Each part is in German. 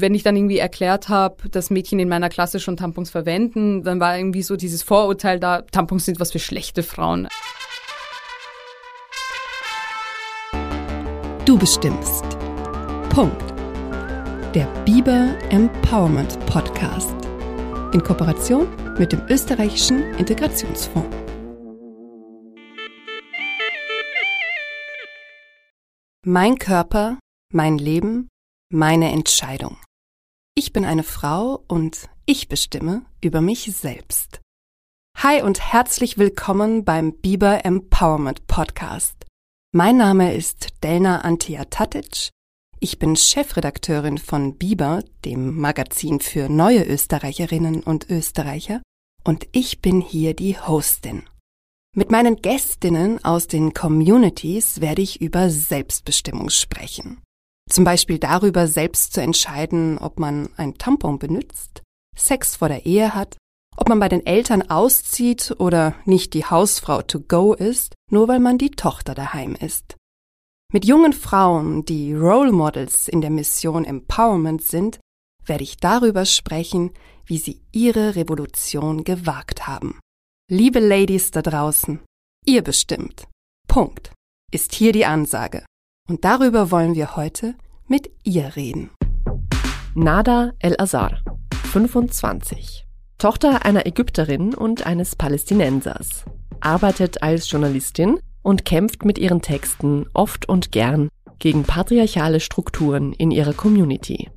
Wenn ich dann irgendwie erklärt habe, dass Mädchen in meiner Klasse schon Tampons verwenden, dann war irgendwie so dieses Vorurteil da, Tampons sind was für schlechte Frauen. Du bestimmst. Punkt. Der Biber Empowerment Podcast. In Kooperation mit dem österreichischen Integrationsfonds. Mein Körper, mein Leben, meine Entscheidung. Ich bin eine Frau und ich bestimme über mich selbst. Hi und herzlich willkommen beim Biber Empowerment Podcast. Mein Name ist Delna Antia Tatic. Ich bin Chefredakteurin von Biber, dem Magazin für neue Österreicherinnen und Österreicher, und ich bin hier die Hostin. Mit meinen Gästinnen aus den Communities werde ich über Selbstbestimmung sprechen. Zum Beispiel darüber, selbst zu entscheiden, ob man ein Tampon benutzt, Sex vor der Ehe hat, ob man bei den Eltern auszieht oder nicht die Hausfrau to go ist, nur weil man die Tochter daheim ist. Mit jungen Frauen, die Role Models in der Mission Empowerment sind, werde ich darüber sprechen, wie sie ihre Revolution gewagt haben. Liebe Ladies da draußen, ihr bestimmt. Punkt. Ist hier die Ansage. Und darüber wollen wir heute mit ihr reden. Nada El-Azhar, 25. Tochter einer Ägypterin und eines Palästinensers. Arbeitet als Journalistin und kämpft mit ihren Texten oft und gern gegen patriarchale Strukturen in ihrer Community.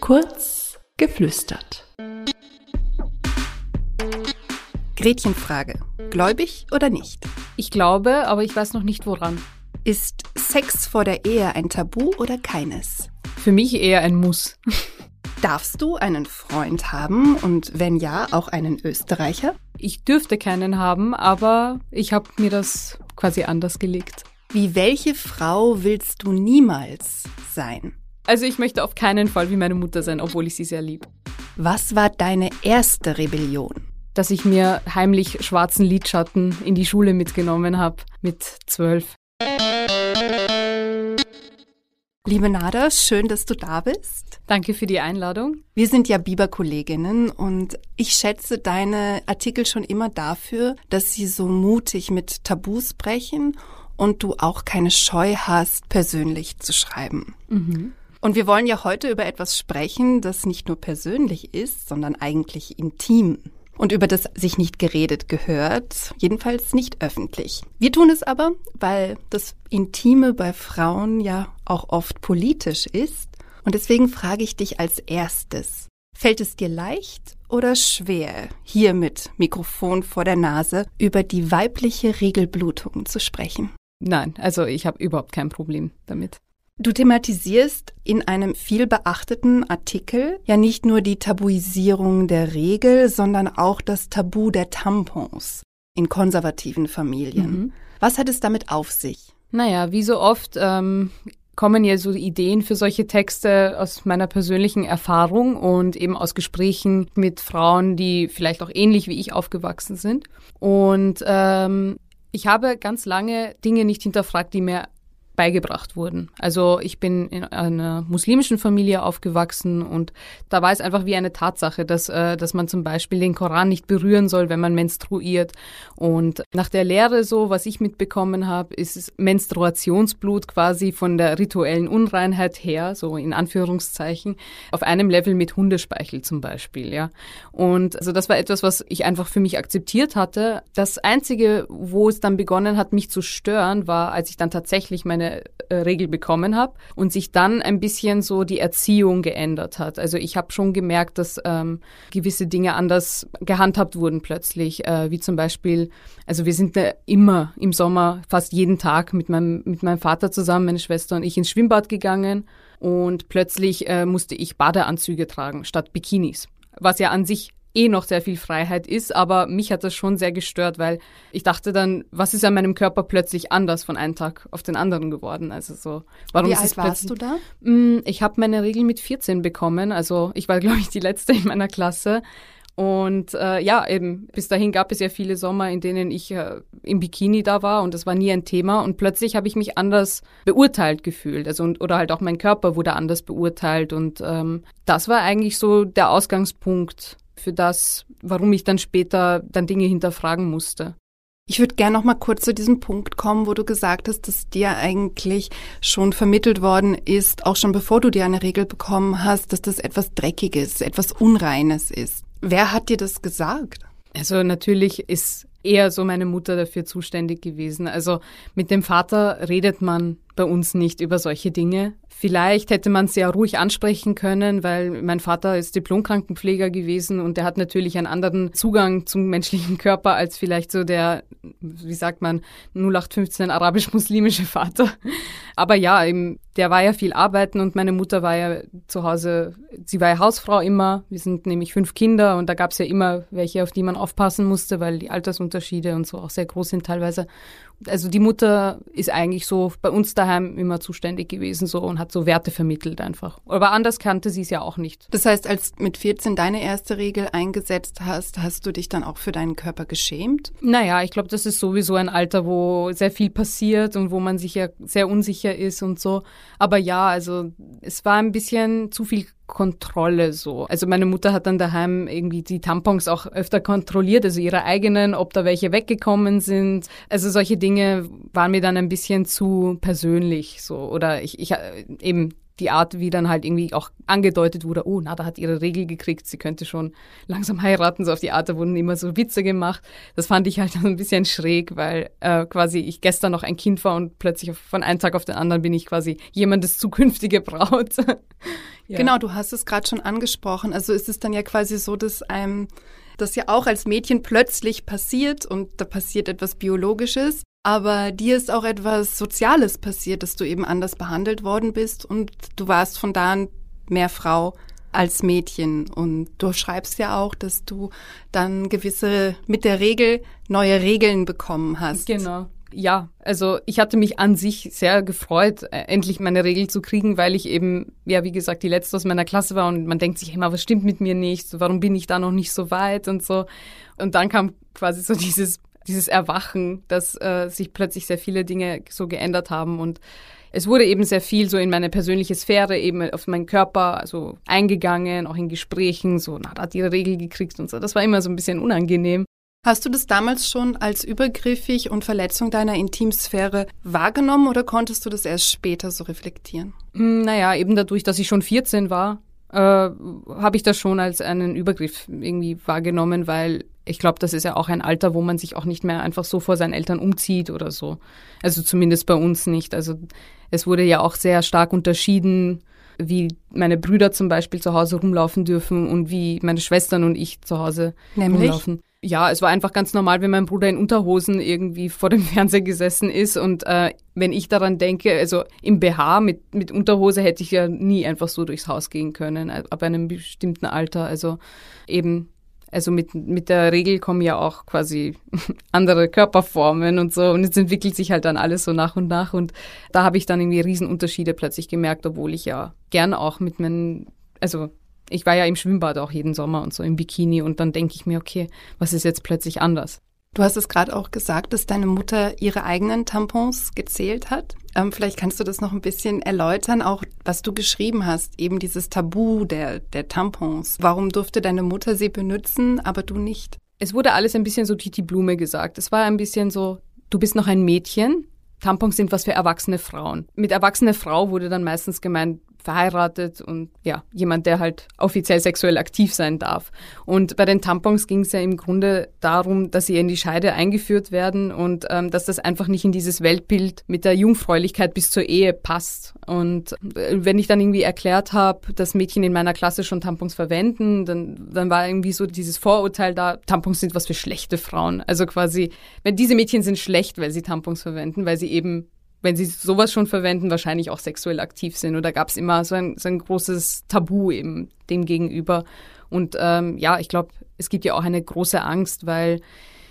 Kurz geflüstert. Gretchenfrage. Gläubig oder nicht? Ich glaube, aber ich weiß noch nicht woran. Ist Sex vor der Ehe ein Tabu oder keines? Für mich eher ein Muss. Darfst du einen Freund haben und wenn ja, auch einen Österreicher? Ich dürfte keinen haben, aber ich habe mir das quasi anders gelegt. Wie welche Frau willst du niemals sein? Also ich möchte auf keinen Fall wie meine Mutter sein, obwohl ich sie sehr lieb. Was war deine erste Rebellion? Dass ich mir heimlich schwarzen Lidschatten in die Schule mitgenommen habe mit zwölf. Liebe Nada, schön, dass du da bist. Danke für die Einladung. Wir sind ja Biber-Kolleginnen und ich schätze deine Artikel schon immer dafür, dass sie so mutig mit Tabus brechen und du auch keine Scheu hast, persönlich zu schreiben. Mhm. Und wir wollen ja heute über etwas sprechen, das nicht nur persönlich ist, sondern eigentlich intim und über das sich nicht geredet gehört, jedenfalls nicht öffentlich. Wir tun es aber, weil das Intime bei Frauen ja auch oft politisch ist. Und deswegen frage ich dich als erstes, fällt es dir leicht oder schwer, hier mit Mikrofon vor der Nase über die weibliche Regelblutung zu sprechen? Nein, also ich habe überhaupt kein Problem damit. Du thematisierst in einem viel beachteten Artikel ja nicht nur die Tabuisierung der Regel, sondern auch das Tabu der Tampons in konservativen Familien. Mhm. Was hat es damit auf sich? Naja, wie so oft ähm, kommen ja so Ideen für solche Texte aus meiner persönlichen Erfahrung und eben aus Gesprächen mit Frauen, die vielleicht auch ähnlich wie ich aufgewachsen sind. Und ähm, ich habe ganz lange Dinge nicht hinterfragt, die mir beigebracht wurden. Also ich bin in einer muslimischen Familie aufgewachsen und da war es einfach wie eine Tatsache, dass, äh, dass man zum Beispiel den Koran nicht berühren soll, wenn man menstruiert. Und nach der Lehre so, was ich mitbekommen habe, ist Menstruationsblut quasi von der rituellen Unreinheit her, so in Anführungszeichen, auf einem Level mit Hundespeichel zum Beispiel, ja. Und also das war etwas, was ich einfach für mich akzeptiert hatte. Das Einzige, wo es dann begonnen hat, mich zu stören, war, als ich dann tatsächlich meine äh, Regel bekommen habe und sich dann ein bisschen so die Erziehung geändert hat. Also ich habe schon gemerkt, dass ähm, gewisse Dinge anders gehandhabt wurden plötzlich, äh, wie zum Beispiel, also wir sind äh, immer im Sommer fast jeden Tag mit meinem, mit meinem Vater zusammen, meine Schwester und ich ins Schwimmbad gegangen und plötzlich äh, musste ich Badeanzüge tragen statt Bikinis was ja an sich eh noch sehr viel Freiheit ist, aber mich hat das schon sehr gestört, weil ich dachte dann, was ist an meinem Körper plötzlich anders von einem Tag auf den anderen geworden? Also so, warum Wie ist alt warst du da? Mm, ich habe meine Regel mit 14 bekommen, also ich war glaube ich die letzte in meiner Klasse Und äh, ja, eben bis dahin gab es ja viele Sommer, in denen ich äh, im Bikini da war und das war nie ein Thema. Und plötzlich habe ich mich anders beurteilt gefühlt. Also und, oder halt auch mein Körper wurde anders beurteilt. Und ähm, das war eigentlich so der Ausgangspunkt für das, warum ich dann später dann Dinge hinterfragen musste. Ich würde gerne noch mal kurz zu diesem Punkt kommen, wo du gesagt hast, dass dir eigentlich schon vermittelt worden ist, auch schon bevor du dir eine Regel bekommen hast, dass das etwas Dreckiges, etwas Unreines ist. Wer hat dir das gesagt? Also natürlich ist eher so meine Mutter dafür zuständig gewesen. Also mit dem Vater redet man bei uns nicht über solche Dinge. Vielleicht hätte man es ja ruhig ansprechen können, weil mein Vater ist Diplomkrankenpfleger gewesen und der hat natürlich einen anderen Zugang zum menschlichen Körper als vielleicht so der, wie sagt man, 0815 arabisch-muslimische Vater. Aber ja, eben, der war ja viel arbeiten und meine Mutter war ja zu Hause, sie war ja Hausfrau immer. Wir sind nämlich fünf Kinder und da gab es ja immer welche, auf die man aufpassen musste, weil die Altersunterschiede und so auch sehr groß sind teilweise also die Mutter ist eigentlich so bei uns daheim immer zuständig gewesen so und hat so Werte vermittelt einfach. Aber anders kannte sie es ja auch nicht. Das heißt, als mit 14 deine erste Regel eingesetzt hast, hast du dich dann auch für deinen Körper geschämt? Naja, ich glaube, das ist sowieso ein Alter, wo sehr viel passiert und wo man sich ja sehr unsicher ist und so. Aber ja, also es war ein bisschen zu viel Kontrolle so. Also meine Mutter hat dann daheim irgendwie die Tampons auch öfter kontrolliert, also ihre eigenen, ob da welche weggekommen sind. Also solche Dinge waren mir dann ein bisschen zu persönlich so. Oder ich, ich eben die Art, wie dann halt irgendwie auch angedeutet wurde, oh, Nada hat ihre Regel gekriegt, sie könnte schon langsam heiraten, so auf die Art, da wurden immer so Witze gemacht. Das fand ich halt ein bisschen schräg, weil äh, quasi ich gestern noch ein Kind war und plötzlich von einem Tag auf den anderen bin ich quasi jemandes zukünftige Braut. ja. Genau, du hast es gerade schon angesprochen. Also ist es dann ja quasi so, dass einem das ja auch als Mädchen plötzlich passiert und da passiert etwas Biologisches. Aber dir ist auch etwas Soziales passiert, dass du eben anders behandelt worden bist und du warst von da an mehr Frau als Mädchen. Und du schreibst ja auch, dass du dann gewisse, mit der Regel neue Regeln bekommen hast. Genau. Ja, also ich hatte mich an sich sehr gefreut, äh, endlich meine Regel zu kriegen, weil ich eben, ja, wie gesagt, die letzte aus meiner Klasse war und man denkt sich immer, was stimmt mit mir nicht? Warum bin ich da noch nicht so weit und so. Und dann kam quasi so dieses dieses Erwachen, dass äh, sich plötzlich sehr viele Dinge so geändert haben und es wurde eben sehr viel so in meine persönliche Sphäre, eben auf meinen Körper, also eingegangen, auch in Gesprächen, so, na, da hat ihre Regel gekriegt und so. Das war immer so ein bisschen unangenehm. Hast du das damals schon als übergriffig und Verletzung deiner Intimsphäre wahrgenommen oder konntest du das erst später so reflektieren? Hm, naja, eben dadurch, dass ich schon 14 war, äh, habe ich das schon als einen Übergriff irgendwie wahrgenommen, weil ich glaube, das ist ja auch ein Alter, wo man sich auch nicht mehr einfach so vor seinen Eltern umzieht oder so. Also zumindest bei uns nicht. Also es wurde ja auch sehr stark unterschieden, wie meine Brüder zum Beispiel zu Hause rumlaufen dürfen und wie meine Schwestern und ich zu Hause Nämlich? rumlaufen. Ja, es war einfach ganz normal, wenn mein Bruder in Unterhosen irgendwie vor dem Fernseher gesessen ist. Und äh, wenn ich daran denke, also im BH mit, mit Unterhose hätte ich ja nie einfach so durchs Haus gehen können, ab einem bestimmten Alter. Also eben also mit, mit der Regel kommen ja auch quasi andere Körperformen und so und es entwickelt sich halt dann alles so nach und nach und da habe ich dann irgendwie Riesenunterschiede plötzlich gemerkt, obwohl ich ja gern auch mit meinen, also ich war ja im Schwimmbad auch jeden Sommer und so im Bikini und dann denke ich mir, okay, was ist jetzt plötzlich anders? Du hast es gerade auch gesagt, dass deine Mutter ihre eigenen Tampons gezählt hat. Ähm, vielleicht kannst du das noch ein bisschen erläutern, auch was du geschrieben hast, eben dieses Tabu der, der Tampons. Warum durfte deine Mutter sie benutzen, aber du nicht? Es wurde alles ein bisschen so Titi Blume gesagt. Es war ein bisschen so, du bist noch ein Mädchen, Tampons sind was für erwachsene Frauen. Mit erwachsene Frau wurde dann meistens gemeint, verheiratet und ja, jemand, der halt offiziell sexuell aktiv sein darf. Und bei den Tampons ging es ja im Grunde darum, dass sie in die Scheide eingeführt werden und ähm, dass das einfach nicht in dieses Weltbild mit der Jungfräulichkeit bis zur Ehe passt. Und äh, wenn ich dann irgendwie erklärt habe, dass Mädchen in meiner Klasse schon Tampons verwenden, dann, dann war irgendwie so dieses Vorurteil da, Tampons sind was für schlechte Frauen. Also quasi, wenn diese Mädchen sind schlecht, weil sie Tampons verwenden, weil sie eben wenn sie sowas schon verwenden, wahrscheinlich auch sexuell aktiv sind. Oder gab es immer so ein, so ein großes Tabu eben dem gegenüber. Und ähm, ja, ich glaube, es gibt ja auch eine große Angst, weil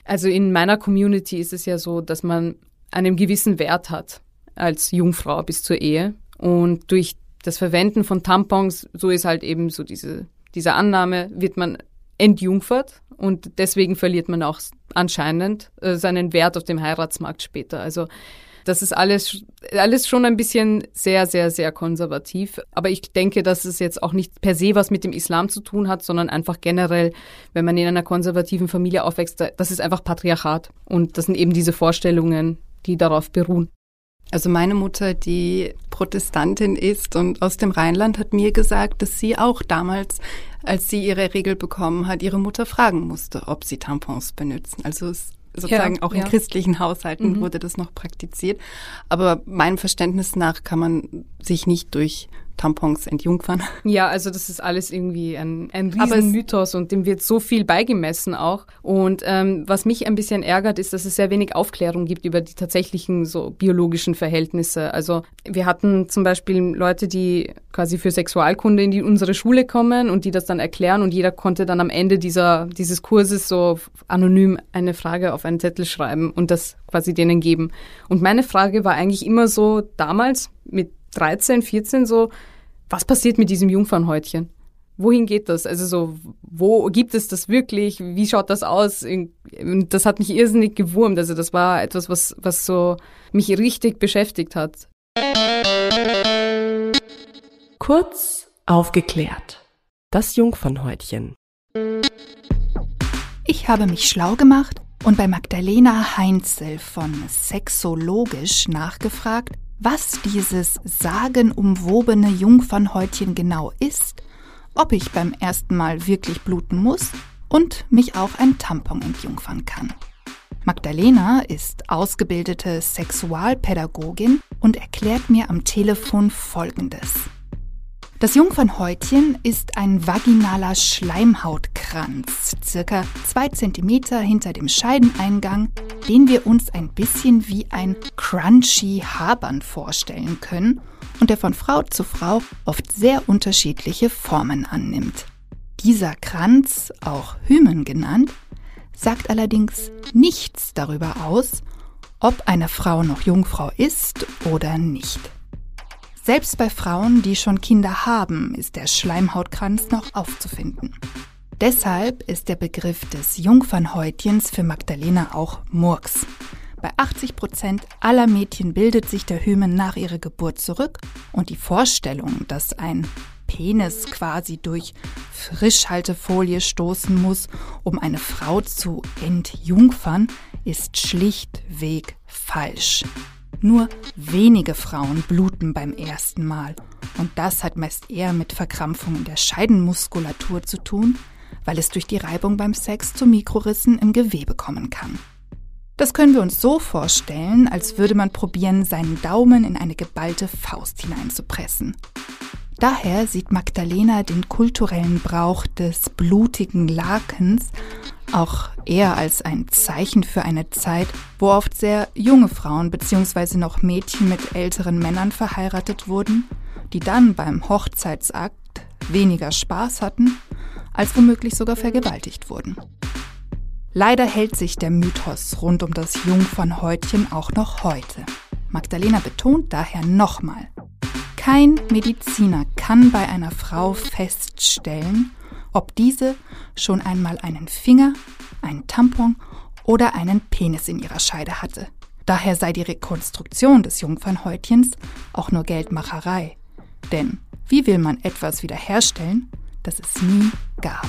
also in meiner Community ist es ja so, dass man einen gewissen Wert hat als Jungfrau bis zur Ehe. Und durch das Verwenden von Tampons, so ist halt eben so diese, diese Annahme, wird man entjungfert und deswegen verliert man auch anscheinend äh, seinen Wert auf dem Heiratsmarkt später. Also das ist alles, alles schon ein bisschen sehr, sehr, sehr konservativ. Aber ich denke, dass es jetzt auch nicht per se was mit dem Islam zu tun hat, sondern einfach generell, wenn man in einer konservativen Familie aufwächst, das ist einfach Patriarchat. Und das sind eben diese Vorstellungen, die darauf beruhen. Also meine Mutter, die Protestantin ist und aus dem Rheinland, hat mir gesagt, dass sie auch damals, als sie ihre Regel bekommen hat, ihre Mutter fragen musste, ob sie Tampons benutzen. Also es sozusagen ja, auch in ja. christlichen Haushalten mhm. wurde das noch praktiziert. Aber meinem Verständnis nach kann man sich nicht durch Tampons entjungfern. Ja, also das ist alles irgendwie ein, ein Riesenmythos und dem wird so viel beigemessen auch. Und ähm, was mich ein bisschen ärgert, ist, dass es sehr wenig Aufklärung gibt über die tatsächlichen so biologischen Verhältnisse. Also wir hatten zum Beispiel Leute, die quasi für Sexualkunde in die, unsere Schule kommen und die das dann erklären und jeder konnte dann am Ende dieser, dieses Kurses so anonym eine Frage auf einen Zettel schreiben und das quasi denen geben. Und meine Frage war eigentlich immer so damals mit 13, 14 so, was passiert mit diesem Jungfernhäutchen? Wohin geht das? Also so, wo gibt es das wirklich? Wie schaut das aus? Und das hat mich irrsinnig gewurmt. Also das war etwas, was, was so mich richtig beschäftigt hat. Kurz aufgeklärt. Das Jungfernhäutchen. Ich habe mich schlau gemacht und bei Magdalena Heinzel von Sexologisch nachgefragt, was dieses sagenumwobene Jungfernhäutchen genau ist, ob ich beim ersten Mal wirklich bluten muss und mich auch ein Tampon entjungfern kann. Magdalena ist ausgebildete Sexualpädagogin und erklärt mir am Telefon Folgendes. Das Jungfernhäutchen ist ein vaginaler Schleimhautkranz, circa zwei Zentimeter hinter dem Scheideneingang, den wir uns ein bisschen wie ein crunchy Habern vorstellen können und der von Frau zu Frau oft sehr unterschiedliche Formen annimmt. Dieser Kranz, auch Hymen genannt, sagt allerdings nichts darüber aus, ob eine Frau noch Jungfrau ist oder nicht. Selbst bei Frauen, die schon Kinder haben, ist der Schleimhautkranz noch aufzufinden. Deshalb ist der Begriff des Jungfernhäutchens für Magdalena auch Murks. Bei 80 Prozent aller Mädchen bildet sich der Hymen nach ihrer Geburt zurück und die Vorstellung, dass ein Penis quasi durch Frischhaltefolie stoßen muss, um eine Frau zu entjungfern, ist schlichtweg falsch. Nur wenige Frauen bluten beim ersten Mal. Und das hat meist eher mit Verkrampfungen der Scheidenmuskulatur zu tun, weil es durch die Reibung beim Sex zu Mikrorissen im Gewebe kommen kann. Das können wir uns so vorstellen, als würde man probieren, seinen Daumen in eine geballte Faust hineinzupressen. Daher sieht Magdalena den kulturellen Brauch des blutigen Lakens auch eher als ein Zeichen für eine Zeit, wo oft sehr junge Frauen bzw. noch Mädchen mit älteren Männern verheiratet wurden, die dann beim Hochzeitsakt weniger Spaß hatten, als womöglich sogar vergewaltigt wurden. Leider hält sich der Mythos rund um das Jungfernhäutchen auch noch heute. Magdalena betont daher nochmal, kein Mediziner kann bei einer Frau feststellen, ob diese schon einmal einen Finger, einen Tampon oder einen Penis in ihrer Scheide hatte. Daher sei die Rekonstruktion des Jungfernhäutchens auch nur Geldmacherei. Denn wie will man etwas wiederherstellen, das es nie gab?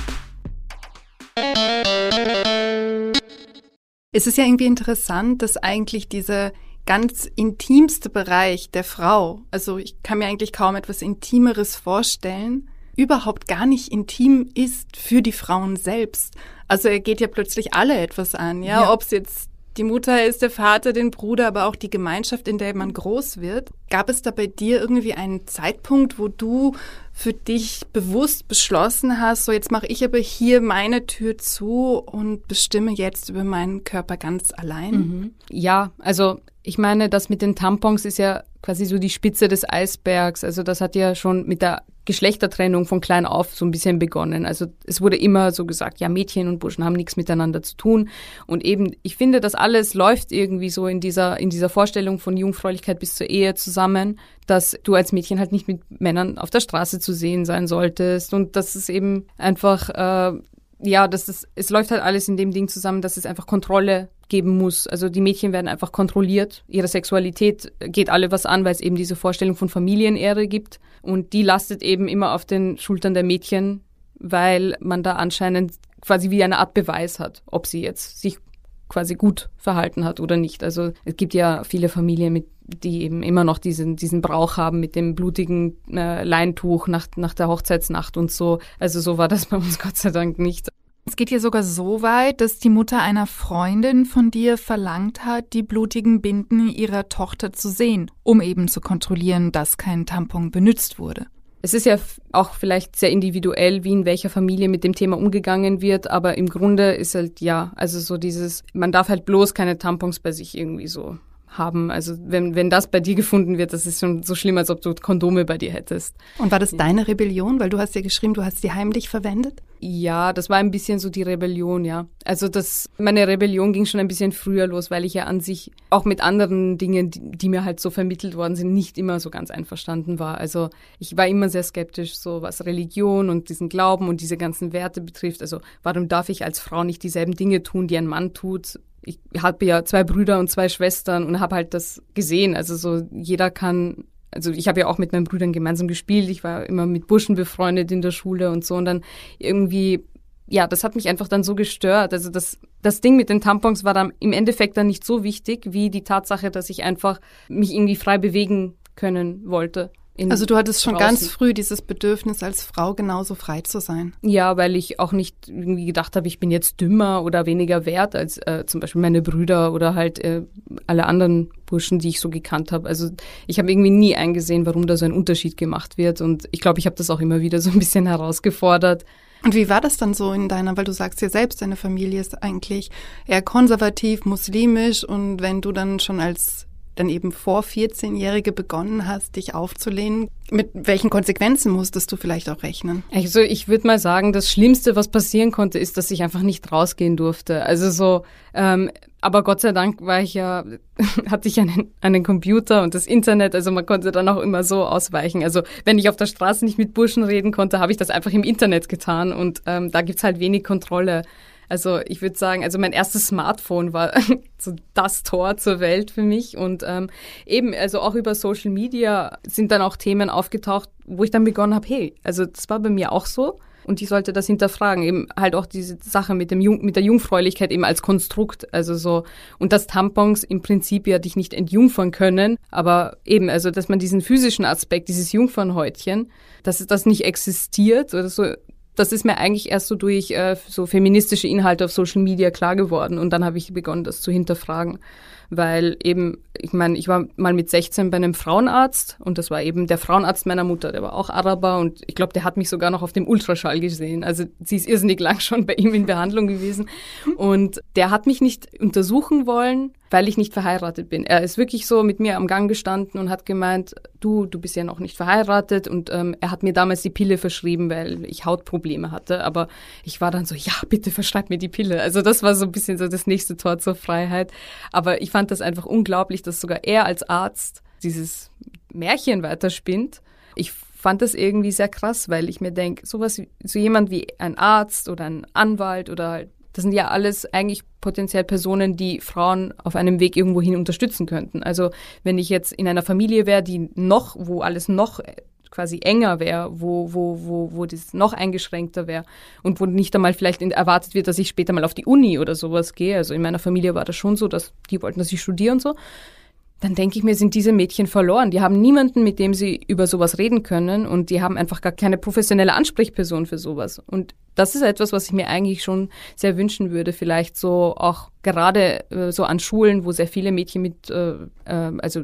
Es ist ja irgendwie interessant, dass eigentlich dieser ganz intimste Bereich der Frau, also ich kann mir eigentlich kaum etwas Intimeres vorstellen, überhaupt gar nicht intim ist für die Frauen selbst. Also er geht ja plötzlich alle etwas an, ja, ja. ob es jetzt die Mutter ist, der Vater, den Bruder, aber auch die Gemeinschaft, in der man groß wird. Gab es da bei dir irgendwie einen Zeitpunkt, wo du für dich bewusst beschlossen hast, so jetzt mache ich aber hier meine Tür zu und bestimme jetzt über meinen Körper ganz allein? Mhm. Ja, also ich meine, das mit den Tampons ist ja quasi so die Spitze des Eisbergs. Also das hat ja schon mit der Geschlechtertrennung von klein auf so ein bisschen begonnen. Also es wurde immer so gesagt, ja, Mädchen und Burschen haben nichts miteinander zu tun. Und eben, ich finde, das alles läuft irgendwie so in dieser, in dieser Vorstellung von Jungfräulichkeit bis zur Ehe zusammen, dass du als Mädchen halt nicht mit Männern auf der Straße zu sehen sein solltest und dass es eben einfach äh, ja, das ist, es läuft halt alles in dem Ding zusammen, dass es einfach Kontrolle geben muss. Also die Mädchen werden einfach kontrolliert. Ihre Sexualität geht alle was an, weil es eben diese Vorstellung von Familienehre gibt. Und die lastet eben immer auf den Schultern der Mädchen, weil man da anscheinend quasi wie eine Art Beweis hat, ob sie jetzt sich quasi gut verhalten hat oder nicht. Also es gibt ja viele Familien, mit, die eben immer noch diesen, diesen Brauch haben mit dem blutigen äh, Leintuch nach, nach der Hochzeitsnacht und so. Also so war das bei uns Gott sei Dank nicht. Es geht hier sogar so weit, dass die Mutter einer Freundin von dir verlangt hat, die blutigen Binden ihrer Tochter zu sehen, um eben zu kontrollieren, dass kein Tampon benutzt wurde. Es ist ja auch vielleicht sehr individuell, wie in welcher Familie mit dem Thema umgegangen wird, aber im Grunde ist halt ja, also so dieses, man darf halt bloß keine Tampons bei sich irgendwie so haben. Also wenn, wenn das bei dir gefunden wird, das ist schon so schlimm, als ob du Kondome bei dir hättest. Und war das deine Rebellion? Weil du hast ja geschrieben, du hast sie heimlich verwendet? Ja, das war ein bisschen so die Rebellion, ja. Also das, meine Rebellion ging schon ein bisschen früher los, weil ich ja an sich auch mit anderen Dingen, die, die mir halt so vermittelt worden sind, nicht immer so ganz einverstanden war. Also ich war immer sehr skeptisch, so was Religion und diesen Glauben und diese ganzen Werte betrifft. Also warum darf ich als Frau nicht dieselben Dinge tun, die ein Mann tut? Ich habe ja zwei Brüder und zwei Schwestern und habe halt das gesehen. Also so jeder kann, also ich habe ja auch mit meinen Brüdern gemeinsam gespielt. Ich war immer mit Burschen befreundet in der Schule und so und dann irgendwie ja, das hat mich einfach dann so gestört. Also das, das Ding mit den Tampons war dann im Endeffekt dann nicht so wichtig wie die Tatsache, dass ich einfach mich irgendwie frei bewegen können wollte also du hattest schon draußen. ganz früh dieses Bedürfnis, als Frau genauso frei zu sein. Ja, weil ich auch nicht irgendwie gedacht habe, ich bin jetzt dümmer oder weniger wert als äh, zum Beispiel meine Brüder oder halt äh, alle anderen Burschen, die ich so gekannt habe. Also ich habe irgendwie nie eingesehen, warum da so ein Unterschied gemacht wird. Und ich glaube, ich habe das auch immer wieder so ein bisschen herausgefordert. Und wie war das dann so in deiner, weil du sagst ja selbst, deine Familie ist eigentlich eher konservativ, muslimisch und wenn du dann schon als dann eben vor 14-Jährige begonnen hast, dich aufzulehnen. Mit welchen Konsequenzen musstest du vielleicht auch rechnen? Also ich würde mal sagen, das Schlimmste, was passieren konnte, ist, dass ich einfach nicht rausgehen durfte. Also so, ähm, aber Gott sei Dank war ich ja, hatte ich einen, einen Computer und das Internet, also man konnte dann auch immer so ausweichen. Also wenn ich auf der Straße nicht mit Burschen reden konnte, habe ich das einfach im Internet getan und ähm, da gibt's halt wenig Kontrolle. Also ich würde sagen, also mein erstes Smartphone war so das Tor zur Welt für mich und ähm, eben, also auch über Social Media sind dann auch Themen aufgetaucht, wo ich dann begonnen habe, hey, also das war bei mir auch so und ich sollte das hinterfragen. Eben halt auch diese Sache mit dem Jung, mit der Jungfräulichkeit eben als Konstrukt. Also so, und dass Tampons im Prinzip ja dich nicht entjungfern können, aber eben, also dass man diesen physischen Aspekt, dieses Jungfernhäutchen, dass das nicht existiert oder so das ist mir eigentlich erst so durch äh, so feministische Inhalte auf Social Media klar geworden und dann habe ich begonnen, das zu hinterfragen weil eben, ich meine, ich war mal mit 16 bei einem Frauenarzt und das war eben der Frauenarzt meiner Mutter, der war auch Araber und ich glaube, der hat mich sogar noch auf dem Ultraschall gesehen. Also sie ist irrsinnig lang schon bei ihm in Behandlung gewesen und der hat mich nicht untersuchen wollen, weil ich nicht verheiratet bin. Er ist wirklich so mit mir am Gang gestanden und hat gemeint, du, du bist ja noch nicht verheiratet und ähm, er hat mir damals die Pille verschrieben, weil ich Hautprobleme hatte, aber ich war dann so, ja, bitte verschreib mir die Pille. Also das war so ein bisschen so das nächste Tor zur Freiheit. Aber ich fand das einfach unglaublich, dass sogar er als Arzt dieses Märchen weiterspinnt. Ich fand das irgendwie sehr krass, weil ich mir denke, sowas, so jemand wie ein Arzt oder ein Anwalt oder halt, das sind ja alles eigentlich potenziell Personen, die Frauen auf einem Weg irgendwohin unterstützen könnten. Also wenn ich jetzt in einer Familie wäre, die noch, wo alles noch quasi enger wäre, wo, wo, wo, wo das noch eingeschränkter wäre und wo nicht einmal vielleicht erwartet wird, dass ich später mal auf die Uni oder sowas gehe. Also in meiner Familie war das schon so, dass die wollten, dass ich studiere und so. Dann denke ich mir, sind diese Mädchen verloren. Die haben niemanden, mit dem sie über sowas reden können und die haben einfach gar keine professionelle Ansprechperson für sowas. Und das ist etwas, was ich mir eigentlich schon sehr wünschen würde. Vielleicht so auch gerade äh, so an Schulen, wo sehr viele Mädchen mit, äh, äh, also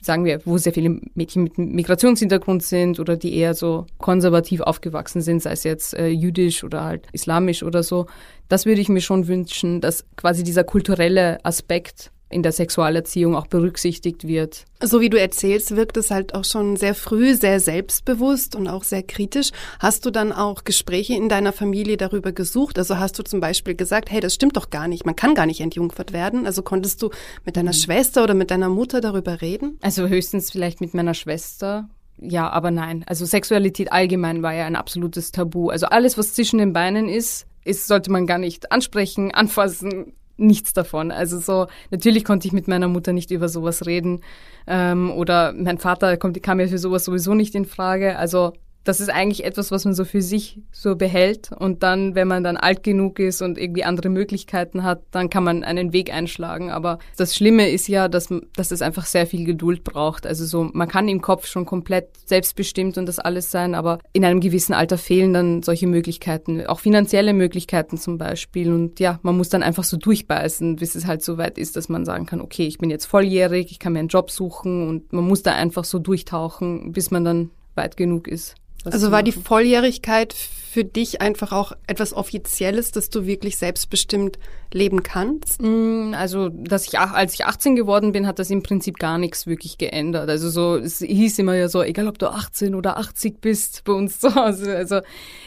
sagen wir, wo sehr viele Mädchen mit Migrationshintergrund sind oder die eher so konservativ aufgewachsen sind, sei es jetzt äh, jüdisch oder halt islamisch oder so. Das würde ich mir schon wünschen, dass quasi dieser kulturelle Aspekt in der Sexualerziehung auch berücksichtigt wird. So wie du erzählst, wirkt es halt auch schon sehr früh sehr selbstbewusst und auch sehr kritisch. Hast du dann auch Gespräche in deiner Familie darüber gesucht? Also hast du zum Beispiel gesagt, hey, das stimmt doch gar nicht, man kann gar nicht entjungfert werden. Also konntest du mit deiner mhm. Schwester oder mit deiner Mutter darüber reden? Also höchstens vielleicht mit meiner Schwester. Ja, aber nein. Also Sexualität allgemein war ja ein absolutes Tabu. Also alles, was zwischen den Beinen ist, ist, sollte man gar nicht ansprechen, anfassen, nichts davon. Also so, natürlich konnte ich mit meiner Mutter nicht über sowas reden. Ähm, oder mein Vater kommt, kam ja für sowas sowieso nicht in Frage. Also das ist eigentlich etwas, was man so für sich so behält. Und dann, wenn man dann alt genug ist und irgendwie andere Möglichkeiten hat, dann kann man einen Weg einschlagen. Aber das Schlimme ist ja, dass, dass es einfach sehr viel Geduld braucht. Also so, man kann im Kopf schon komplett selbstbestimmt und das alles sein, aber in einem gewissen Alter fehlen dann solche Möglichkeiten, auch finanzielle Möglichkeiten zum Beispiel. Und ja, man muss dann einfach so durchbeißen, bis es halt so weit ist, dass man sagen kann, okay, ich bin jetzt volljährig, ich kann mir einen Job suchen und man muss da einfach so durchtauchen, bis man dann weit genug ist. Also war die Volljährigkeit für dich einfach auch etwas Offizielles, dass du wirklich selbstbestimmt leben kannst? Mm, also, dass ich, als ich 18 geworden bin, hat das im Prinzip gar nichts wirklich geändert. Also so, es hieß immer ja so, egal ob du 18 oder 80 bist bei uns zu Hause. Also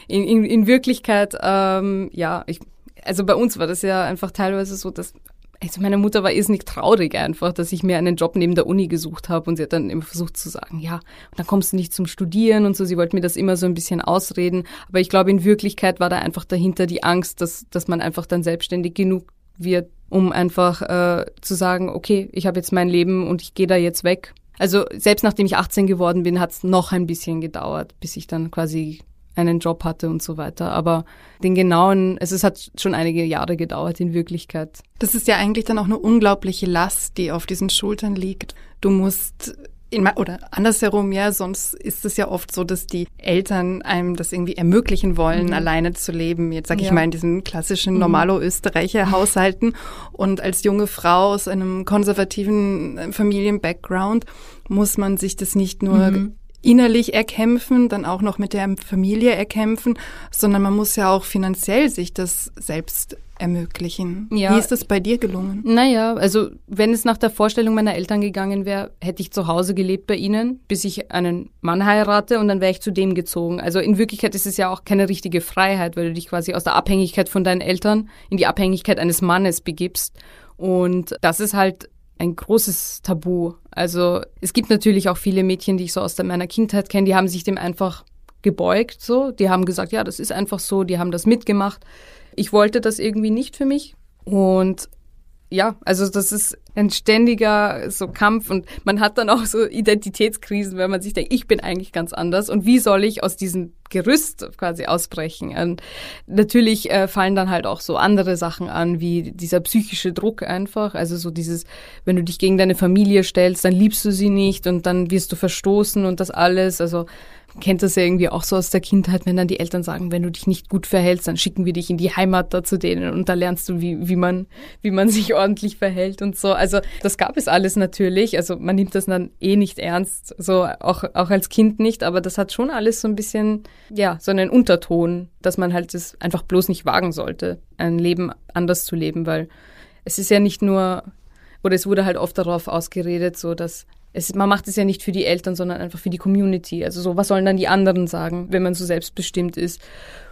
in, in, in Wirklichkeit, ähm, ja, ich, also bei uns war das ja einfach teilweise so, dass also meine Mutter war irrsinnig traurig einfach, dass ich mir einen Job neben der Uni gesucht habe und sie hat dann immer versucht zu sagen, ja, und dann kommst du nicht zum Studieren und so. Sie wollte mir das immer so ein bisschen ausreden. Aber ich glaube, in Wirklichkeit war da einfach dahinter die Angst, dass, dass man einfach dann selbstständig genug wird, um einfach äh, zu sagen, okay, ich habe jetzt mein Leben und ich gehe da jetzt weg. Also selbst nachdem ich 18 geworden bin, hat es noch ein bisschen gedauert, bis ich dann quasi einen Job hatte und so weiter. Aber den genauen, also es hat schon einige Jahre gedauert in Wirklichkeit. Das ist ja eigentlich dann auch eine unglaubliche Last, die auf diesen Schultern liegt. Du musst in, oder andersherum, ja, sonst ist es ja oft so, dass die Eltern einem das irgendwie ermöglichen wollen, mhm. alleine zu leben. Jetzt sage ich mal in diesen klassischen mhm. Normalo-Österreicher Haushalten. Und als junge Frau aus einem konservativen äh, Familien-Background muss man sich das nicht nur mhm innerlich erkämpfen, dann auch noch mit der Familie erkämpfen, sondern man muss ja auch finanziell sich das selbst ermöglichen. Ja. Wie ist das bei dir gelungen? Naja, also wenn es nach der Vorstellung meiner Eltern gegangen wäre, hätte ich zu Hause gelebt bei ihnen, bis ich einen Mann heirate und dann wäre ich zu dem gezogen. Also in Wirklichkeit ist es ja auch keine richtige Freiheit, weil du dich quasi aus der Abhängigkeit von deinen Eltern in die Abhängigkeit eines Mannes begibst. Und das ist halt ein großes Tabu. Also es gibt natürlich auch viele Mädchen, die ich so aus meiner Kindheit kenne, die haben sich dem einfach gebeugt, so. Die haben gesagt, ja, das ist einfach so, die haben das mitgemacht. Ich wollte das irgendwie nicht für mich. Und ja, also das ist ein ständiger so Kampf und man hat dann auch so Identitätskrisen, wenn man sich denkt, ich bin eigentlich ganz anders und wie soll ich aus diesem Gerüst quasi ausbrechen? Und natürlich äh, fallen dann halt auch so andere Sachen an, wie dieser psychische Druck einfach, also so dieses, wenn du dich gegen deine Familie stellst, dann liebst du sie nicht und dann wirst du verstoßen und das alles, also kennt das ja irgendwie auch so aus der Kindheit, wenn dann die Eltern sagen, wenn du dich nicht gut verhältst, dann schicken wir dich in die Heimat da zu denen und da lernst du, wie, wie man, wie man sich ordentlich verhält und so. Also das gab es alles natürlich. Also man nimmt das dann eh nicht ernst, so auch, auch als Kind nicht, aber das hat schon alles so ein bisschen, ja, so einen Unterton, dass man halt es einfach bloß nicht wagen sollte, ein Leben anders zu leben, weil es ist ja nicht nur, oder es wurde halt oft darauf ausgeredet, so dass es, man macht es ja nicht für die Eltern, sondern einfach für die Community. Also so, was sollen dann die anderen sagen, wenn man so selbstbestimmt ist?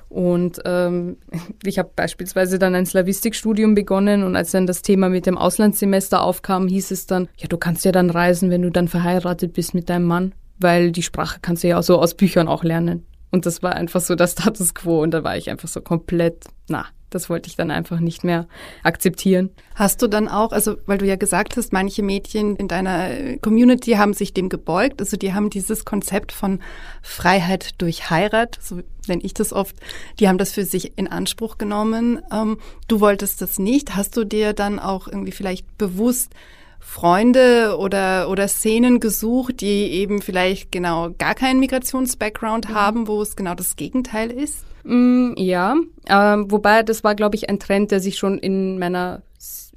Und ähm, ich habe beispielsweise dann ein Slavistikstudium begonnen und als dann das Thema mit dem Auslandssemester aufkam, hieß es dann, ja, du kannst ja dann reisen, wenn du dann verheiratet bist mit deinem Mann, weil die Sprache kannst du ja auch so aus Büchern auch lernen. Und das war einfach so der Status quo und da war ich einfach so komplett, na, das wollte ich dann einfach nicht mehr akzeptieren. Hast du dann auch, also weil du ja gesagt hast, manche Mädchen in deiner Community haben sich dem gebeugt, also die haben dieses Konzept von Freiheit durch Heirat, so nenne ich das oft, die haben das für sich in Anspruch genommen. Ähm, du wolltest das nicht. Hast du dir dann auch irgendwie vielleicht bewusst Freunde oder, oder Szenen gesucht, die eben vielleicht genau gar keinen Migrations-Background mhm. haben, wo es genau das Gegenteil ist? Mm, ja, ähm, wobei das war, glaube ich, ein Trend, der sich schon in meiner,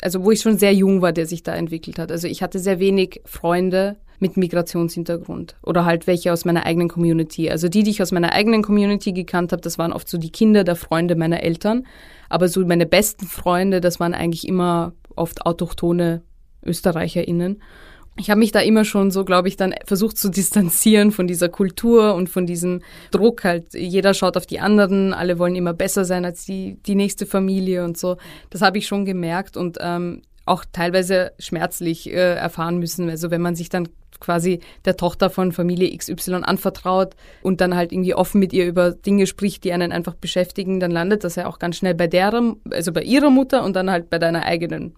also wo ich schon sehr jung war, der sich da entwickelt hat. Also ich hatte sehr wenig Freunde mit Migrationshintergrund oder halt welche aus meiner eigenen Community. Also die, die ich aus meiner eigenen Community gekannt habe, das waren oft so die Kinder der Freunde meiner Eltern. Aber so meine besten Freunde, das waren eigentlich immer oft autochtone ÖsterreicherInnen. Ich habe mich da immer schon so, glaube ich, dann versucht zu distanzieren von dieser Kultur und von diesem Druck halt. Jeder schaut auf die anderen, alle wollen immer besser sein als die, die nächste Familie und so. Das habe ich schon gemerkt und ähm, auch teilweise schmerzlich äh, erfahren müssen. Also wenn man sich dann quasi der Tochter von Familie XY anvertraut und dann halt irgendwie offen mit ihr über Dinge spricht, die einen einfach beschäftigen, dann landet das ja auch ganz schnell bei deren, also bei ihrer Mutter und dann halt bei deiner eigenen.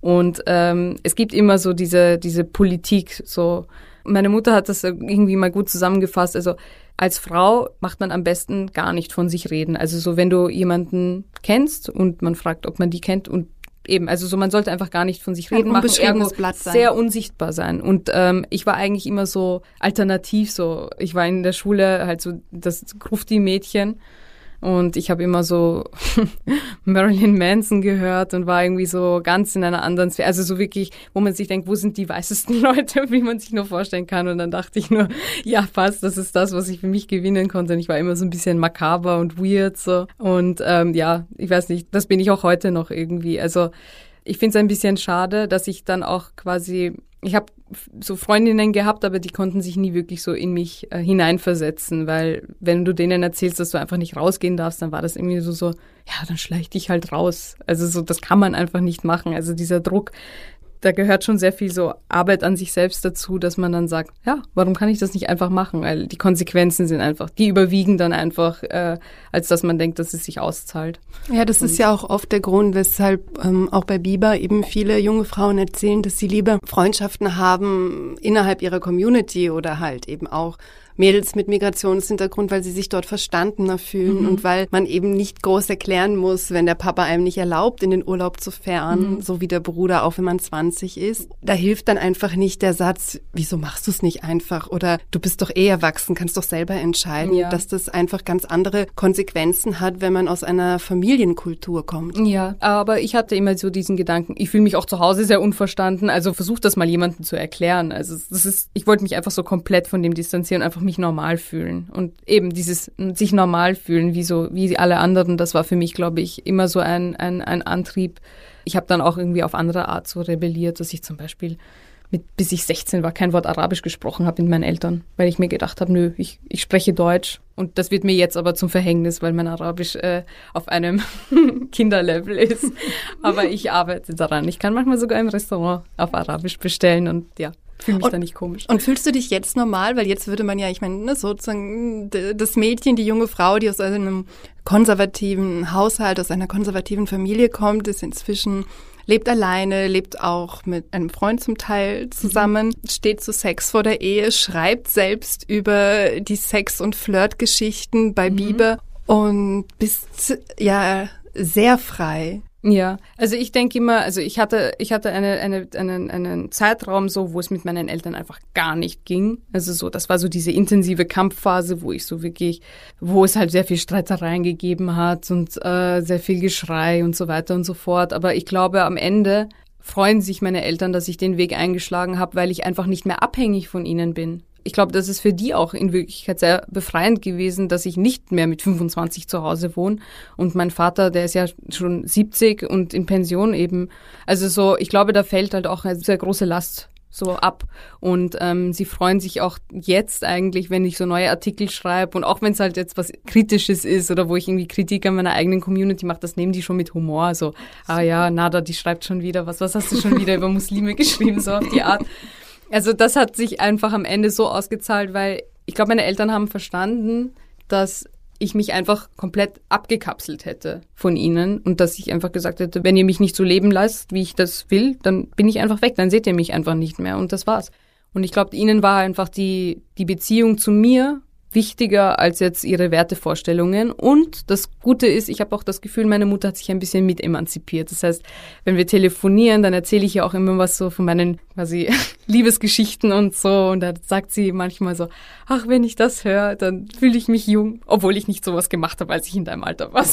Und ähm, es gibt immer so diese, diese Politik, so meine Mutter hat das irgendwie mal gut zusammengefasst. Also als Frau macht man am besten gar nicht von sich reden. Also so, wenn du jemanden kennst und man fragt, ob man die kennt und eben, also so, man sollte einfach gar nicht von sich reden machen, ergo Blatt sein. sehr unsichtbar sein. Und ähm, ich war eigentlich immer so alternativ, so ich war in der Schule halt so das Grufti-Mädchen und ich habe immer so Marilyn Manson gehört und war irgendwie so ganz in einer anderen Sphäre. Also so wirklich, wo man sich denkt, wo sind die weißesten Leute, wie man sich nur vorstellen kann. Und dann dachte ich nur, ja, passt, das ist das, was ich für mich gewinnen konnte. Und ich war immer so ein bisschen makaber und weird so. Und ähm, ja, ich weiß nicht, das bin ich auch heute noch irgendwie. Also ich finde es ein bisschen schade, dass ich dann auch quasi ich habe so Freundinnen gehabt, aber die konnten sich nie wirklich so in mich äh, hineinversetzen, weil wenn du denen erzählst, dass du einfach nicht rausgehen darfst, dann war das irgendwie so so, ja, dann schleich dich halt raus. Also so, das kann man einfach nicht machen. Also dieser Druck, da gehört schon sehr viel so Arbeit an sich selbst dazu, dass man dann sagt, ja, warum kann ich das nicht einfach machen? Weil die Konsequenzen sind einfach, die überwiegen dann einfach, äh, als dass man denkt, dass es sich auszahlt. Ja, das Und ist ja auch oft der Grund, weshalb ähm, auch bei Biber eben viele junge Frauen erzählen, dass sie lieber Freundschaften haben innerhalb ihrer Community oder halt eben auch Mädels mit Migrationshintergrund, weil sie sich dort verstandener fühlen mhm. und weil man eben nicht groß erklären muss, wenn der Papa einem nicht erlaubt, in den Urlaub zu fahren, mhm. so wie der Bruder, auch wenn man 20 ist. Da hilft dann einfach nicht der Satz, wieso machst du es nicht einfach? Oder du bist doch eh erwachsen, kannst doch selber entscheiden, ja. dass das einfach ganz andere Konsequenzen hat, wenn man aus einer Familienkultur kommt. Ja, aber ich hatte immer so diesen Gedanken, ich fühle mich auch zu Hause sehr unverstanden, also versuch das mal jemandem zu erklären. Also das ist, ich wollte mich einfach so komplett von dem distanzieren, einfach mich normal fühlen. Und eben dieses sich normal fühlen, wie so, wie alle anderen, das war für mich, glaube ich, immer so ein, ein, ein Antrieb. Ich habe dann auch irgendwie auf andere Art so rebelliert, dass ich zum Beispiel mit, bis ich 16 war, kein Wort Arabisch gesprochen habe mit meinen Eltern, weil ich mir gedacht habe, nö, ich, ich spreche Deutsch. Und das wird mir jetzt aber zum Verhängnis, weil mein Arabisch äh, auf einem Kinderlevel ist. aber ich arbeite daran. Ich kann manchmal sogar im Restaurant auf Arabisch bestellen und ja, fühle mich und, da nicht komisch. Und fühlst du dich jetzt normal? Weil jetzt würde man ja, ich meine, ne, sozusagen das Mädchen, die junge Frau, die aus einem konservativen Haushalt, aus einer konservativen Familie kommt, ist inzwischen lebt alleine, lebt auch mit einem Freund zum Teil zusammen, mhm. steht zu Sex vor der Ehe, schreibt selbst über die Sex- und Flirtgeschichten bei mhm. Bieber und bist ja sehr frei. Ja, also ich denke immer, also ich hatte, ich hatte eine, eine, einen, einen Zeitraum so, wo es mit meinen Eltern einfach gar nicht ging. Also so, das war so diese intensive Kampfphase, wo ich so wirklich, wo es halt sehr viel Streitereien gegeben hat und äh, sehr viel Geschrei und so weiter und so fort. Aber ich glaube, am Ende freuen sich meine Eltern, dass ich den Weg eingeschlagen habe, weil ich einfach nicht mehr abhängig von ihnen bin ich glaube, das ist für die auch in Wirklichkeit sehr befreiend gewesen, dass ich nicht mehr mit 25 zu Hause wohne. Und mein Vater, der ist ja schon 70 und in Pension eben. Also so, ich glaube, da fällt halt auch eine sehr große Last so ab. Und ähm, sie freuen sich auch jetzt eigentlich, wenn ich so neue Artikel schreibe und auch wenn es halt jetzt was Kritisches ist oder wo ich irgendwie Kritik an meiner eigenen Community mache, das nehmen die schon mit Humor. So, ah ja, Nada, die schreibt schon wieder was, was hast du schon wieder über Muslime geschrieben, so auf die Art. Also das hat sich einfach am Ende so ausgezahlt, weil ich glaube, meine Eltern haben verstanden, dass ich mich einfach komplett abgekapselt hätte von ihnen und dass ich einfach gesagt hätte, wenn ihr mich nicht so leben lasst, wie ich das will, dann bin ich einfach weg, dann seht ihr mich einfach nicht mehr und das war's. Und ich glaube, ihnen war einfach die, die Beziehung zu mir wichtiger als jetzt ihre Wertevorstellungen. Und das Gute ist, ich habe auch das Gefühl, meine Mutter hat sich ein bisschen mit emanzipiert. Das heißt, wenn wir telefonieren, dann erzähle ich ja auch immer was so von meinen quasi Liebesgeschichten und so. Und da sagt sie manchmal so, ach, wenn ich das höre, dann fühle ich mich jung, obwohl ich nicht sowas gemacht habe, als ich in deinem Alter war.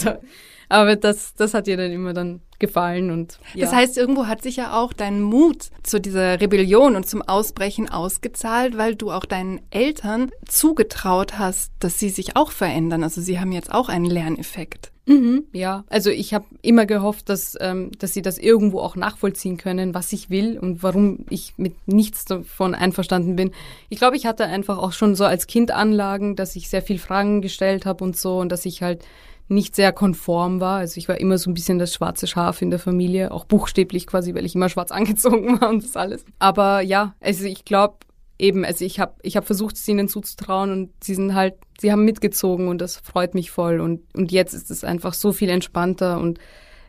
Aber das, das hat ihr dann immer dann gefallen und ja. Das heißt, irgendwo hat sich ja auch dein Mut zu dieser Rebellion und zum Ausbrechen ausgezahlt, weil du auch deinen Eltern zugetraut hast, dass sie sich auch verändern. Also sie haben jetzt auch einen Lerneffekt. Mhm, ja, also ich habe immer gehofft, dass, ähm, dass sie das irgendwo auch nachvollziehen können, was ich will und warum ich mit nichts davon einverstanden bin. Ich glaube, ich hatte einfach auch schon so als Kind Anlagen, dass ich sehr viel Fragen gestellt habe und so und dass ich halt nicht sehr konform war. Also ich war immer so ein bisschen das schwarze Schaf in der Familie, auch buchstäblich quasi, weil ich immer schwarz angezogen war und das alles. Aber ja, also ich glaube eben, also ich habe ich hab versucht, es ihnen zuzutrauen und sie sind halt, sie haben mitgezogen und das freut mich voll. Und, und jetzt ist es einfach so viel entspannter und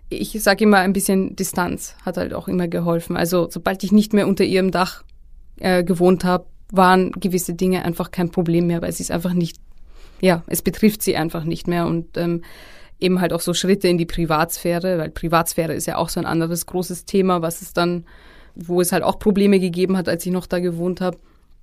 ich sage immer, ein bisschen Distanz hat halt auch immer geholfen. Also sobald ich nicht mehr unter ihrem Dach äh, gewohnt habe, waren gewisse Dinge einfach kein Problem mehr, weil sie es einfach nicht, ja, es betrifft sie einfach nicht mehr und ähm, eben halt auch so Schritte in die Privatsphäre, weil Privatsphäre ist ja auch so ein anderes großes Thema, was es dann, wo es halt auch Probleme gegeben hat, als ich noch da gewohnt habe.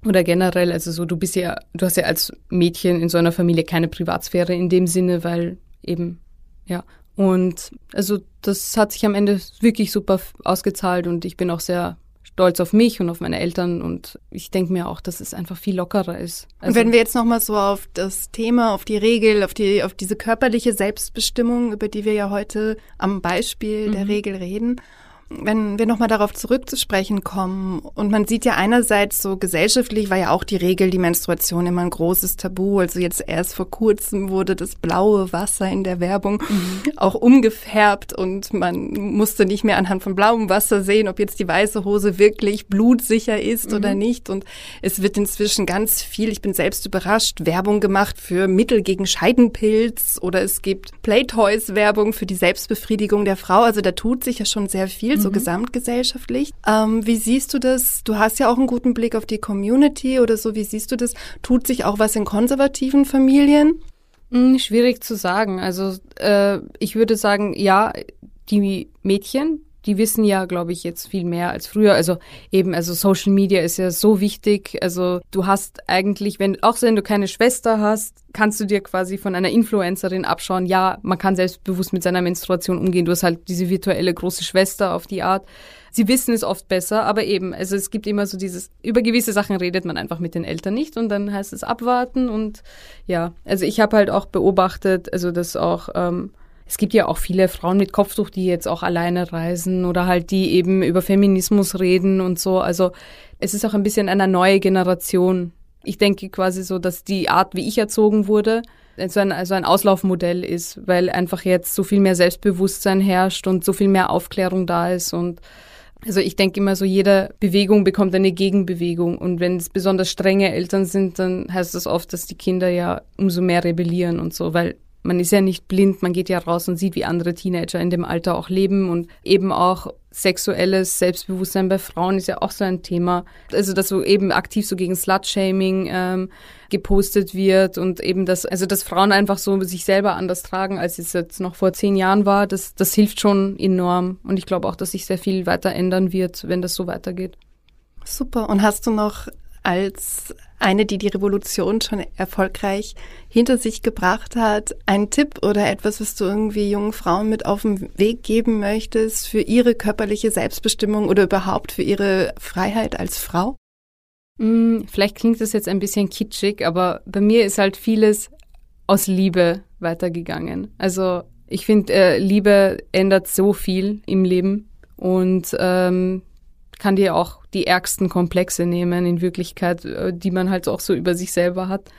Oder generell, also so, du bist ja, du hast ja als Mädchen in so einer Familie keine Privatsphäre in dem Sinne, weil eben, ja. Und also das hat sich am Ende wirklich super ausgezahlt und ich bin auch sehr stolz auf mich und auf meine Eltern und ich denke mir auch, dass es einfach viel lockerer ist. Also und wenn wir jetzt nochmal so auf das Thema, auf die Regel, auf die, auf diese körperliche Selbstbestimmung, über die wir ja heute am Beispiel mhm. der Regel reden, wenn wir nochmal darauf zurückzusprechen kommen, und man sieht ja einerseits so gesellschaftlich war ja auch die Regel, die Menstruation immer ein großes Tabu. Also jetzt erst vor kurzem wurde das blaue Wasser in der Werbung mhm. auch umgefärbt und man musste nicht mehr anhand von blauem Wasser sehen, ob jetzt die weiße Hose wirklich blutsicher ist mhm. oder nicht. Und es wird inzwischen ganz viel, ich bin selbst überrascht, Werbung gemacht für Mittel gegen Scheidenpilz oder es gibt Playtoys-Werbung für die Selbstbefriedigung der Frau. Also da tut sich ja schon sehr viel so mhm. gesamtgesellschaftlich. Ähm, wie siehst du das? Du hast ja auch einen guten Blick auf die Community oder so. Wie siehst du das? Tut sich auch was in konservativen Familien? Hm, schwierig zu sagen. Also äh, ich würde sagen, ja, die Mädchen, die wissen ja, glaube ich, jetzt viel mehr als früher. Also eben, also Social Media ist ja so wichtig. Also du hast eigentlich, wenn, auch wenn du keine Schwester hast, kannst du dir quasi von einer Influencerin abschauen, ja, man kann selbstbewusst mit seiner Menstruation umgehen. Du hast halt diese virtuelle große Schwester auf die Art. Sie wissen es oft besser, aber eben, also es gibt immer so dieses, über gewisse Sachen redet man einfach mit den Eltern nicht und dann heißt es abwarten und ja, also ich habe halt auch beobachtet, also dass auch, ähm, es gibt ja auch viele Frauen mit Kopftuch, die jetzt auch alleine reisen oder halt die eben über Feminismus reden und so. Also es ist auch ein bisschen eine neue Generation. Ich denke quasi so, dass die Art, wie ich erzogen wurde, so ein, also ein Auslaufmodell ist, weil einfach jetzt so viel mehr Selbstbewusstsein herrscht und so viel mehr Aufklärung da ist und also ich denke immer so, jede Bewegung bekommt eine Gegenbewegung. Und wenn es besonders strenge Eltern sind, dann heißt das oft, dass die Kinder ja umso mehr rebellieren und so, weil man ist ja nicht blind, man geht ja raus und sieht, wie andere Teenager in dem Alter auch leben und eben auch sexuelles Selbstbewusstsein bei Frauen ist ja auch so ein Thema. Also dass so eben aktiv so gegen Slut-Shaming ähm, gepostet wird und eben das, also dass Frauen einfach so sich selber anders tragen, als es jetzt noch vor zehn Jahren war, das, das hilft schon enorm. Und ich glaube auch, dass sich sehr viel weiter ändern wird, wenn das so weitergeht. Super. Und hast du noch als eine, die die Revolution schon erfolgreich hinter sich gebracht hat, ein Tipp oder etwas, was du irgendwie jungen Frauen mit auf den Weg geben möchtest für ihre körperliche Selbstbestimmung oder überhaupt für ihre Freiheit als Frau? Hm, vielleicht klingt das jetzt ein bisschen kitschig, aber bei mir ist halt vieles aus Liebe weitergegangen. Also ich finde, äh, Liebe ändert so viel im Leben und ähm, kann dir auch die ärgsten Komplexe nehmen in Wirklichkeit, äh, die man halt auch so über sich selber hat.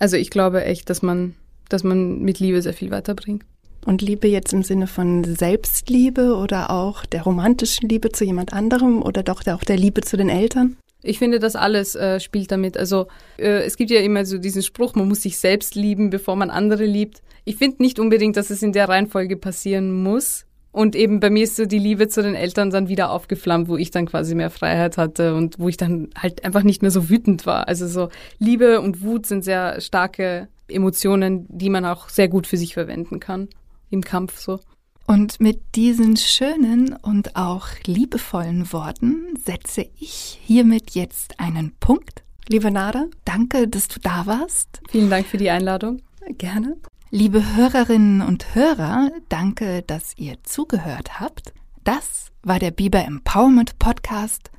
Also ich glaube echt, dass man, dass man mit Liebe sehr viel weiterbringt. Und Liebe jetzt im Sinne von Selbstliebe oder auch der romantischen Liebe zu jemand anderem oder doch auch der Liebe zu den Eltern? Ich finde, das alles äh, spielt damit. Also äh, es gibt ja immer so diesen Spruch, man muss sich selbst lieben, bevor man andere liebt. Ich finde nicht unbedingt, dass es in der Reihenfolge passieren muss. Und eben bei mir ist so die Liebe zu den Eltern dann wieder aufgeflammt, wo ich dann quasi mehr Freiheit hatte und wo ich dann halt einfach nicht mehr so wütend war. Also so Liebe und Wut sind sehr starke Emotionen, die man auch sehr gut für sich verwenden kann im Kampf so. Und mit diesen schönen und auch liebevollen Worten setze ich hiermit jetzt einen Punkt. Liebe Nada, danke, dass du da warst. Vielen Dank für die Einladung. Gerne. Liebe Hörerinnen und Hörer, danke, dass ihr zugehört habt. Das war der Biber Empowerment Podcast.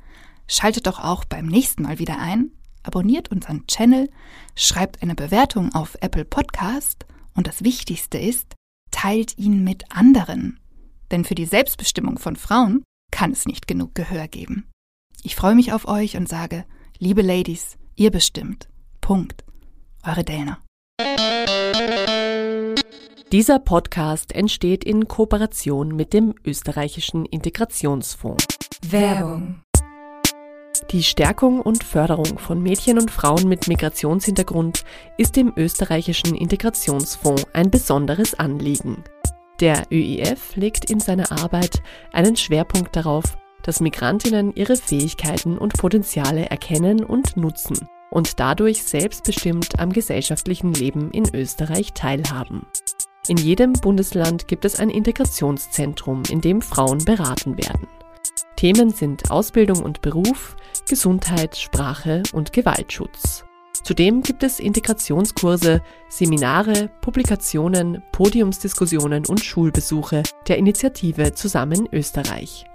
Schaltet doch auch beim nächsten Mal wieder ein, abonniert unseren Channel, schreibt eine Bewertung auf Apple Podcast und das Wichtigste ist, teilt ihn mit anderen. Denn für die Selbstbestimmung von Frauen kann es nicht genug Gehör geben. Ich freue mich auf euch und sage, liebe Ladies, ihr bestimmt. Punkt. Eure Dana. Dieser Podcast entsteht in Kooperation mit dem österreichischen Integrationsfonds. Werbung. Die Stärkung und Förderung von Mädchen und Frauen mit Migrationshintergrund ist dem österreichischen Integrationsfonds ein besonderes Anliegen. Der ÖIF legt in seiner Arbeit einen Schwerpunkt darauf, dass Migrantinnen ihre Fähigkeiten und Potenziale erkennen und nutzen und dadurch selbstbestimmt am gesellschaftlichen Leben in Österreich teilhaben. In jedem Bundesland gibt es ein Integrationszentrum, in dem Frauen beraten werden. Themen sind Ausbildung und Beruf, Gesundheit, Sprache und Gewaltschutz. Zudem gibt es Integrationskurse, Seminare, Publikationen, Podiumsdiskussionen und Schulbesuche der Initiative Zusammen Österreich.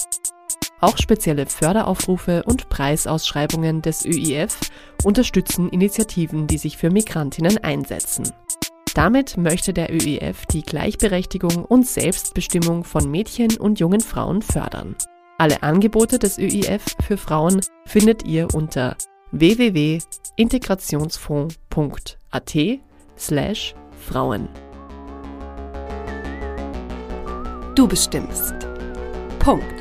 Auch spezielle Förderaufrufe und Preisausschreibungen des ÖIF unterstützen Initiativen, die sich für Migrantinnen einsetzen. Damit möchte der ÖIF die Gleichberechtigung und Selbstbestimmung von Mädchen und jungen Frauen fördern. Alle Angebote des ÖIF für Frauen findet ihr unter www.integrationsfonds.at slash Frauen. Du bestimmst. Punkt.